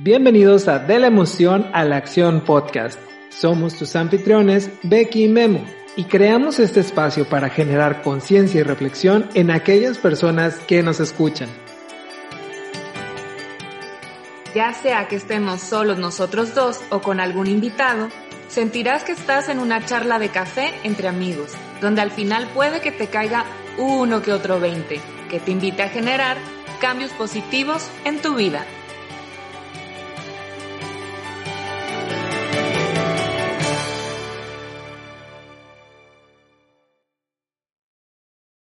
Bienvenidos a De la Emoción a la Acción Podcast. Somos tus anfitriones, Becky y Memo, y creamos este espacio para generar conciencia y reflexión en aquellas personas que nos escuchan. Ya sea que estemos solos nosotros dos o con algún invitado, sentirás que estás en una charla de café entre amigos, donde al final puede que te caiga uno que otro 20, que te invite a generar cambios positivos en tu vida.